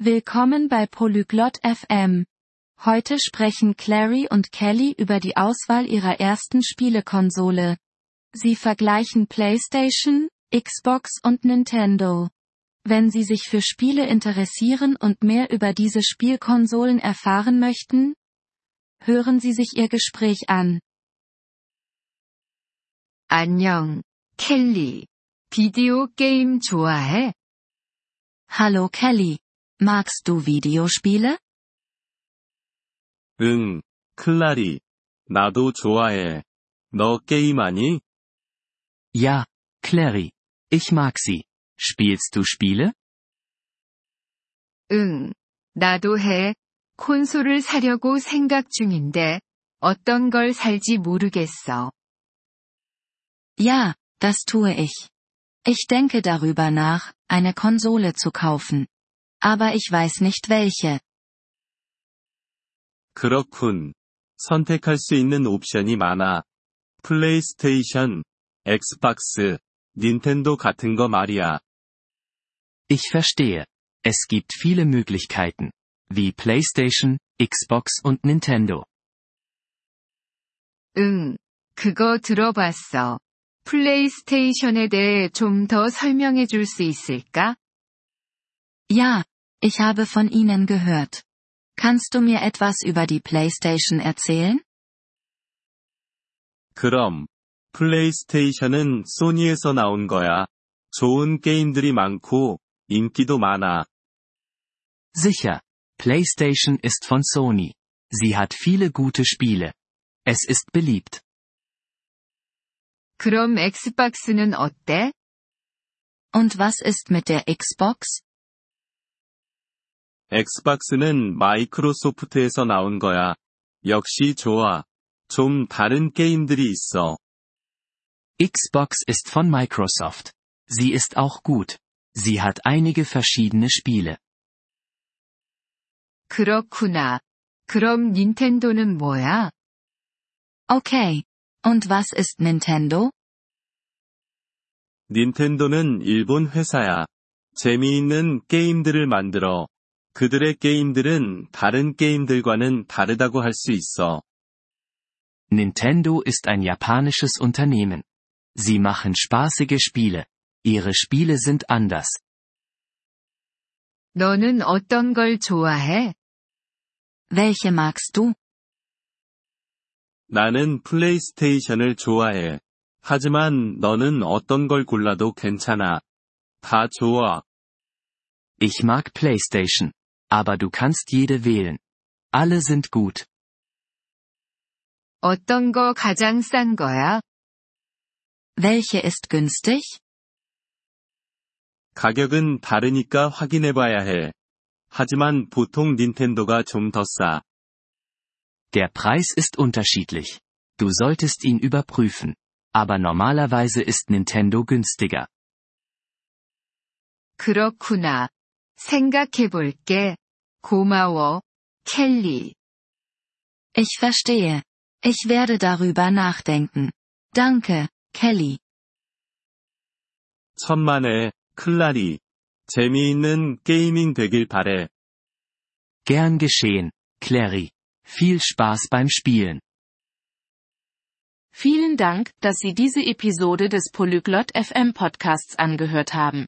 Willkommen bei Polyglot FM. Heute sprechen Clary und Kelly über die Auswahl ihrer ersten Spielekonsole. Sie vergleichen PlayStation, Xbox und Nintendo. Wenn Sie sich für Spiele interessieren und mehr über diese Spielkonsolen erfahren möchten, hören Sie sich Ihr Gespräch an. 안녕, 켈리. 비디오 게임 좋아해? Hallo Kelly. Magst du Videospiele? 응, 클라리. 나도 좋아해. 너 게임하니? Ja, Clary. Ich mag sie. Spielst du Spiele? 응, 나도 해. 콘솔을 사려고 생각 중인데, 어떤 걸 살지 모르겠어. Ja, das tue ich. Ich denke darüber nach, eine Konsole zu kaufen. Aber ich weiß nicht welche. 그렇군. 선택할 수 있는 옵션이 많아. 플레이스테이션, 엑스박스, 닌텐도 같은 거 말이야. Ich verstehe. Es gibt viele Möglichkeiten. Wie PlayStation, Xbox und Nintendo. 응, 그거 들어봤어. 플레이스테이션에 대해 좀 더 설명해 줄 수 있을까? Ja, ich habe von ihnen gehört. Kannst du mir etwas über die PlayStation erzählen? 그럼, 플레이스테이션은 소니에서 나온 거야. 좋은 게임들이 많고, 인기도 많아. Sicher. PlayStation ist von Sony. Sie hat viele gute Spiele. Es ist beliebt. 그럼 엑스박스는 어때? Und was ist mit der Xbox? 엑스박스는 마이크로소프트에서 나온 거야. 역시 좋아. 좀 다른 게임들이 있어. Xbox ist von Microsoft. Sie ist auch gut. Sie hat einige verschiedene Spiele. 그렇구나. 그럼 닌텐도는 뭐야? Okay. Und was ist Nintendo? 닌텐도는 일본 회사야. 재미있는 게임들을 만들어. 그들의 게임들은 다른 게임들과는 다르다고 할 수 있어. Nintendo ist ein japanisches Unternehmen. Sie machen spaßige Spiele. Ihre Spiele sind anders. 너는 어떤 걸 좋아해? Welche magst du? 나는 플레이스테이션을 좋아해. 하지만 너는 어떤 걸 골라도 괜찮아. 다 좋아. Ich mag PlayStation. Aber du kannst jede wählen. Alle sind gut. 어떤 거 가장 싼 거야? Welche ist günstig? 가격은 다르니까 확인해봐야 해. 하지만 보통 닌텐도가 좀 더 싸. Der Preis ist unterschiedlich. Du solltest ihn überprüfen. Aber normalerweise ist Nintendo günstiger. 그렇구나. 생각해 볼게. 고마워, 켈리. Ich verstehe. Ich werde darüber nachdenken. Danke, Kelly. 천만에, 클라리. 재미있는 게이밍 되길 바래. Gern geschehen, Clary. Viel Spaß beim Spielen. Vielen Dank, dass Sie diese Episode des Polyglot FM Podcasts angehört haben.